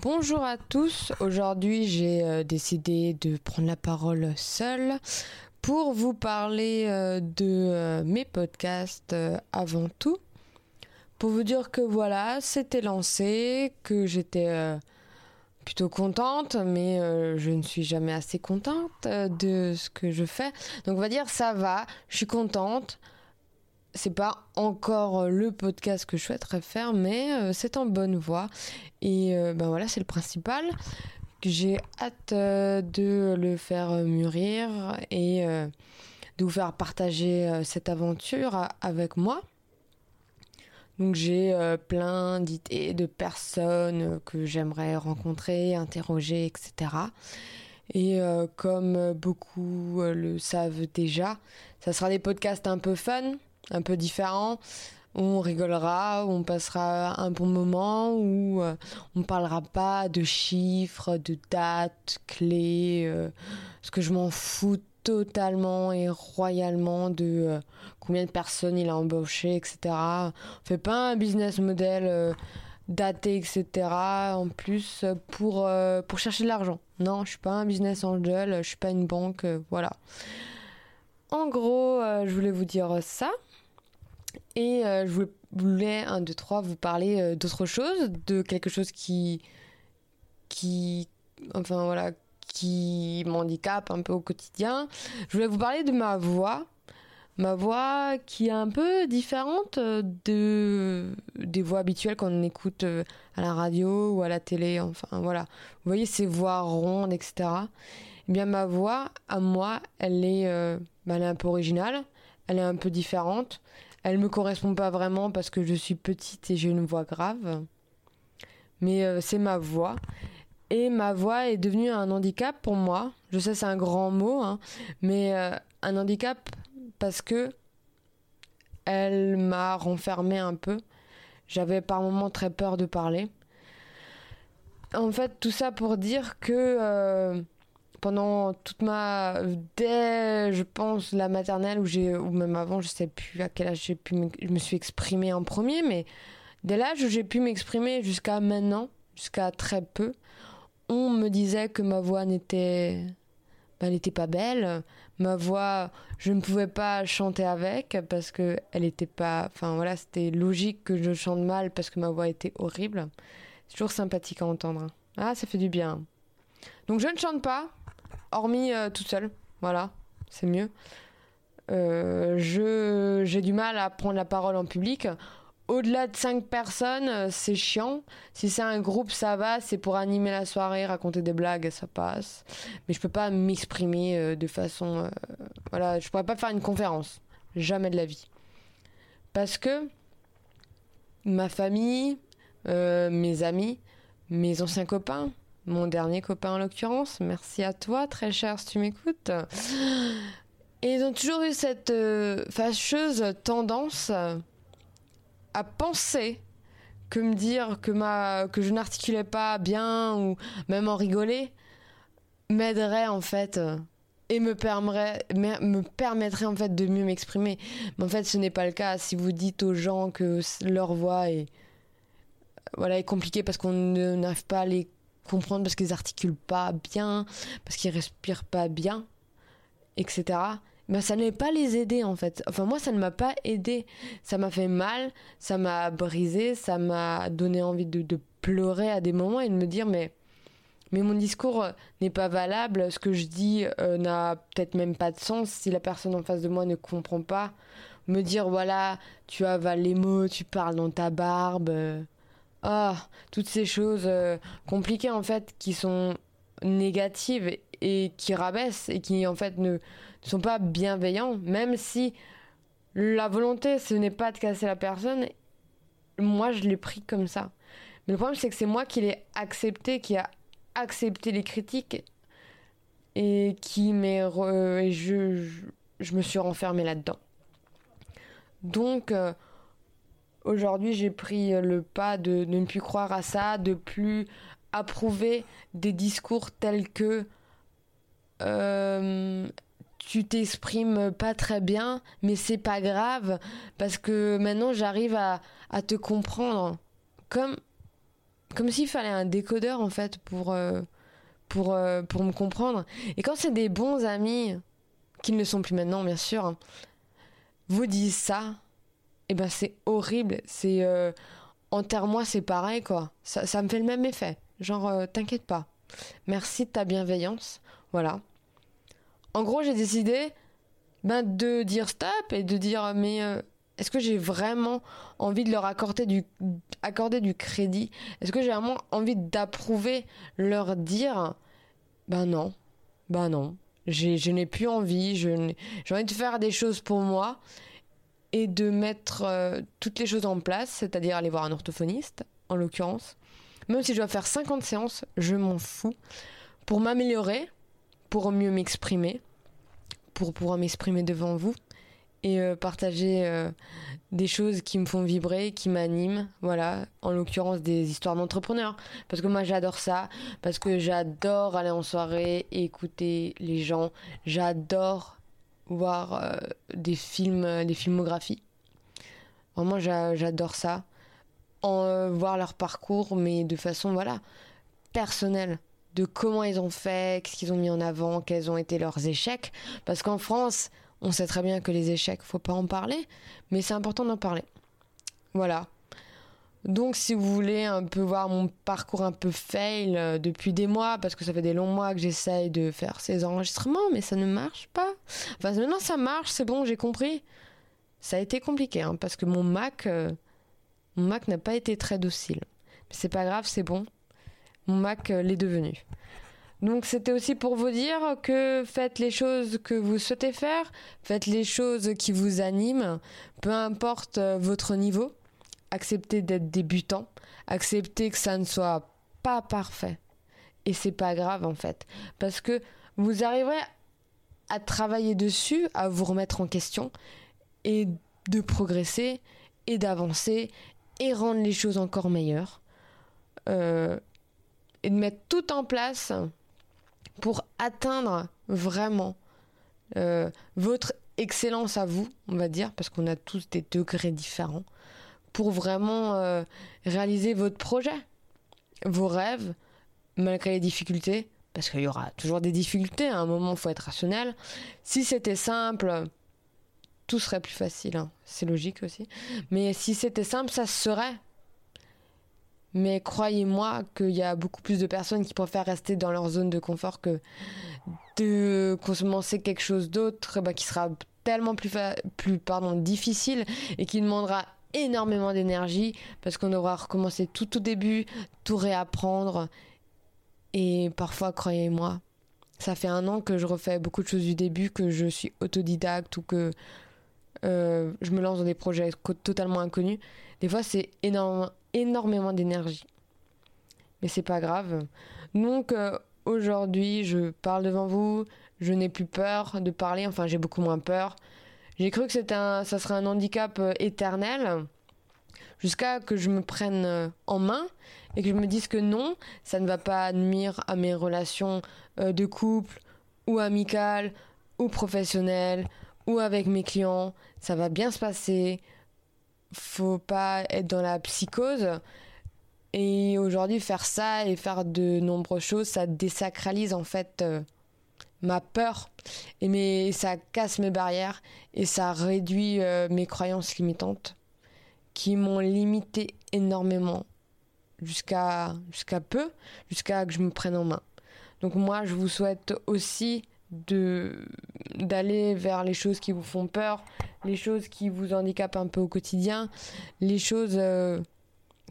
Bonjour à tous, aujourd'hui j'ai euh, décidé de prendre la parole seule pour vous parler euh, de euh, mes podcasts avant tout. Pour vous dire que voilà, c'était lancé, que j'étais plutôt contente, mais je ne suis jamais assez contente de ce que je fais. Donc on va dire ça va, je suis contente c'est pas encore le podcast que je souhaiterais faire, mais euh, c'est en bonne voie. Et euh, ben voilà, c'est le principal. J'ai hâte euh, de le faire mûrir et de vous faire partager cette aventure avec moi. Donc j'ai plein d'idées de personnes que j'aimerais rencontrer, interroger, etc. Et comme beaucoup le savent déjà, ça sera des podcasts un peu fun, un peu différent où on rigolera, où on passera un bon moment, où euh, on parlera pas de chiffres, de dates, clés, euh, parce que je m'en fous totalement et royalement de euh, combien de personnes il a embauché, etc. On fait pas un business model daté, etc. En plus pour pour chercher de l'argent. Non, je suis pas un business angel, je suis pas une banque, voilà. En gros, je voulais vous dire ça. Et euh, je voulais, un, deux, trois, vous parler euh, d'autre chose, de quelque chose qui, qui, enfin voilà, qui m'handicape un peu au quotidien. Je voulais vous parler de ma voix. Ma voix qui est un peu différente de, des voix habituelles qu'on écoute euh, à la radio ou à la télé. Enfin voilà. Vous voyez ces voix rondes, etc. Eh bien ma voix, à moi, elle est, bah, elle est un peu originale. Elle est un peu différente. Elle me correspond pas vraiment parce que je suis petite et j'ai une voix grave. Mais euh, c'est ma voix. Et ma voix est devenue un handicap pour moi. Je sais, c'est un grand mot, hein, mais euh, un handicap parce que elle m'a renfermé un peu. J'avais par moments très peur de parler. En fait, tout ça pour dire que euh, pendant toute ma dès je pense la maternelle où j'ai ou même avant je sais plus à quel âge j'ai pu je me suis exprimée en premier mais dès l'âge où j'ai pu m'exprimer jusqu'à maintenant jusqu'à très peu on me disait que ma voix n'était ben, n'était pas belle ma voix je ne pouvais pas chanter avec parce que elle était pas enfin voilà c'était logique que je chante mal parce que ma voix était horrible. C'est toujours sympathique à entendre ah ça fait du bien. Donc je ne chante pas hormis euh, toute seule. Voilà, c'est mieux. Euh, je j'ai du mal à prendre la parole en public. Au-delà de 5 personnes, euh, c'est chiant. Si c'est un groupe, ça va. C'est pour animer la soirée, raconter des blagues, ça passe. Mais je peux pas m'exprimer de façon. voilà, je pourrais pas faire une conférence. Jamais de la vie. Parce que ma famille, mes amis, mes anciens copains, mon dernier copain en l'occurrence. Merci à toi, très cher, si tu m'écoutes. Et ils ont toujours eu cette euh, fâcheuse tendance à penser que me dire que, je n'articulais pas bien ou même en rigoler m'aiderait en fait et me permettrait, me permettrait en fait de mieux m'exprimer. Mais en fait, ce n'est pas le cas. Si vous dites aux gens que leur voix est, voilà, est compliquée parce qu'on n'arrive pas les comprendre parce qu'ils articulent pas bien, parce qu'ils respirent pas bien, etc. Mais ça n'allait pas les aider en fait. Enfin moi ça ne m'a pas aidé. Ça m'a fait mal, ça m'a brisé, ça m'a donné envie de, de, pleurer à des moments et de me dire mais mais mon discours n'est pas valable, ce que je dis euh, n'a peut-être même pas de sens si la personne en face de moi ne comprend pas. Me dire voilà, tu avales les mots, tu parles dans ta barbe. Euh, ah, toutes ces choses euh, compliquées en fait qui sont négatives et qui rabaissent et qui en fait ne, sont pas bienveillants, même si la volonté ce n'est pas de casser la personne, moi je l'ai pris comme ça. Mais le problème c'est que c'est moi qui l'ai accepté, qui a accepté les critiques et qui m'est et je, je, me suis renfermée là-dedans. Donc euh, Aujourd'hui, j'ai pris le pas de, ne plus croire à ça, de plus approuver des discours tels que euh, tu t'exprimes pas très bien, mais c'est pas grave parce que maintenant j'arrive à, te comprendre comme comme s'il fallait un décodeur en fait pour, euh, pour, euh, me comprendre. Et quand c'est des bons amis, qui ne le sont plus maintenant bien sûr, hein, vous disent ça, eh ben c'est horrible. C'est euh, enterre-moi, c'est pareil quoi. Ça, me fait le même effet. Genre t'inquiète pas. Merci de ta bienveillance. Voilà. En gros, j'ai décidé ben, de dire stop et de dire mais est-ce que j'ai vraiment envie de leur accorder du, accorder du crédit? Est-ce que j'ai vraiment envie d'approuver leur dire? Ben non, ben non, je n'ai plus envie, j'ai envie de faire des choses pour moi et de mettre euh, toutes les choses en place, c'est-à-dire aller voir un orthophoniste, en l'occurrence. Même si je dois faire 50 séances, je m'en fous. Pour m'améliorer, pour mieux m'exprimer, pour pouvoir m'exprimer devant vous et euh, partager euh, des choses qui me font vibrer, qui m'animent, voilà, en l'occurrence des histoires d'entrepreneurs, parce que moi j'adore ça, parce que j'adore aller en soirée, écouter les gens, j'adore voir euh, des films, des filmographies. Vraiment j'adore ça, en voir leur parcours, mais de façon voilà personnelle de comment ils ont fait, qu'est-ce qu'ils ont mis en avant, quels ont été leurs échecs, parce qu'en France on sait très bien que les échecs, faut pas en parler, mais c'est important d'en parler. Voilà. Donc si vous voulez un peu voir mon parcours un peu fail euh, depuis des mois, parce que ça fait des longs mois que j'essaye de faire ces enregistrements, mais ça ne marche pas. Enfin maintenant ça marche, c'est bon, j'ai compris. Ça a été compliqué, hein, parce que mon Mac, euh, mon Mac n'a pas été très docile. Mais c'est pas grave, c'est bon. Mon Mac euh, l'est devenu. Donc c'était aussi pour vous dire que faites les choses que vous souhaitez faire, faites les choses qui vous animent, peu importe votre niveau. Acceptez d'être débutant, acceptez que ça ne soit pas parfait. Et c'est pas grave en fait, parce que vous arriverez à travailler dessus, à vous remettre en question et de progresser et d'avancer et rendre les choses encore meilleures. Euh, et de mettre tout en place pour atteindre vraiment euh, votre excellence à vous, on va dire, parce qu'on a tous des degrés différents, pour vraiment euh, réaliser votre projet, vos rêves, malgré les difficultés, parce qu'il y aura toujours des difficultés, à un moment il faut être rationnel. Si c'était simple, tout serait plus facile, hein. c'est logique aussi. Mais si c'était simple, ça serait. Mais croyez-moi qu'il y a beaucoup plus de personnes qui préfèrent rester dans leur zone de confort que de commencer quelque chose d'autre bah, qui sera tellement plus, difficile et qui demandera énormément d'énergie parce qu'on devra recommencer tout au début, tout réapprendre. Et parfois, croyez-moi, ça fait un an que je refais beaucoup de choses du début, que je suis autodidacte ou que euh, je me lance dans des projets totalement inconnus. Des fois, c'est énormément d'énergie. Mais c'est pas grave. Donc euh, aujourd'hui, je parle devant vous, je n'ai plus peur de parler, enfin j'ai beaucoup moins peur. J'ai cru que c'était un, ça serait un handicap euh, éternel jusqu'à que je me prenne euh, en main et que je me dise que non, ça ne va pas nuire à mes relations de couple ou amicales ou professionnelles ou avec mes clients. Ça va bien se passer faut pas être dans la psychose. Et aujourd'hui, faire ça et faire de nombreuses choses, ça désacralise en fait euh, ma peur. Et ça casse mes barrières et ça réduit euh, mes croyances limitantes qui m'ont limité énormément jusqu'à jusqu'à peu, jusqu'à que je me prenne en main. Donc moi, je vous souhaite aussi de d'aller vers les choses qui vous font peur, les choses qui vous handicapent un peu au quotidien, les choses euh,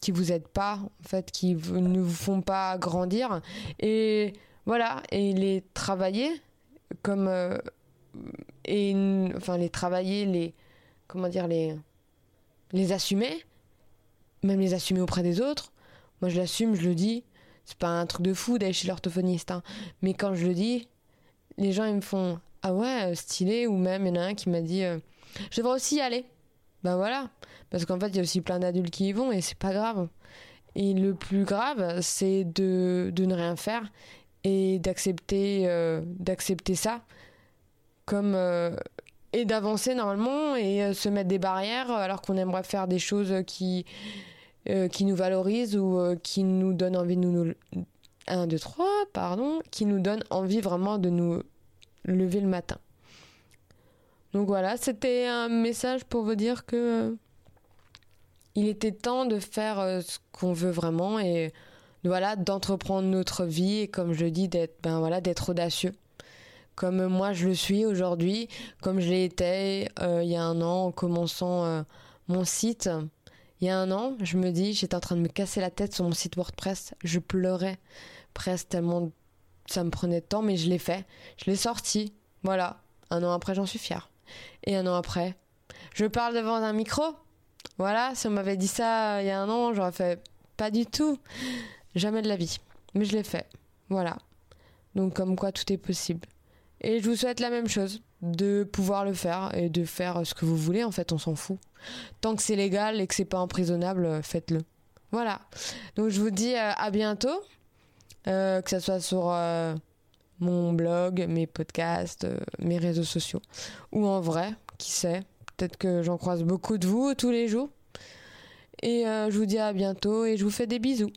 qui vous aident pas, en fait, qui ne vous font pas grandir. Et voilà, et les travailler comme. Euh, et enfin, les travailler, les. Comment dire, les. Les assumer, même les assumer auprès des autres. Moi, je l'assume, je le dis. C'est pas un truc de fou d'aller chez l'orthophoniste, hein. mais quand je le dis, les gens ils me font ah ouais stylé ou même il y en a un qui m'a dit euh, je devrais aussi y aller. Ben voilà. Parce qu'en fait, il y a aussi plein d'adultes qui y vont et c'est pas grave. Et le plus grave, c'est de, de, ne rien faire et d'accepter euh, d'accepter ça comme euh, et d'avancer normalement et euh, se mettre des barrières alors qu'on aimerait faire des choses qui qui nous valorise ou qui nous donne envie de nous... 1, 2, 3, pardon, qui nous donne envie vraiment de nous lever le matin. Donc voilà, c'était un message pour vous dire que il était temps de faire ce qu'on veut vraiment et voilà d'entreprendre notre vie et comme je dis d'être ben voilà d'être audacieux. Comme moi je le suis aujourd'hui comme je l'ai été euh, il y a un an en commençant euh, mon site. Il y a un an je me dis j'étais en train de me casser la tête sur mon site WordPress. Je pleurais presque tellement ça me prenait de temps mais je l'ai fait. Je l'ai sorti. Voilà. Un an après j'en suis fière. Et un an après je parle devant un micro. Voilà si on m'avait dit ça euh, il y a un an j'aurais fait pas du tout Jamais de la vie. Mais je l'ai fait. Voilà. Donc comme quoi tout est possible. Et je vous souhaite la même chose, de pouvoir le faire et de faire ce que vous voulez, en fait, on s'en fout. Tant que c'est légal et que c'est pas emprisonnable, faites-le. Voilà. Donc je vous dis euh, à bientôt, euh, que ce soit sur euh, mon blog, mes podcasts, mes réseaux sociaux, ou en vrai, qui sait. Peut-être que j'en croise beaucoup de vous tous les jours. Et je vous dis à bientôt et je vous fais des bisous.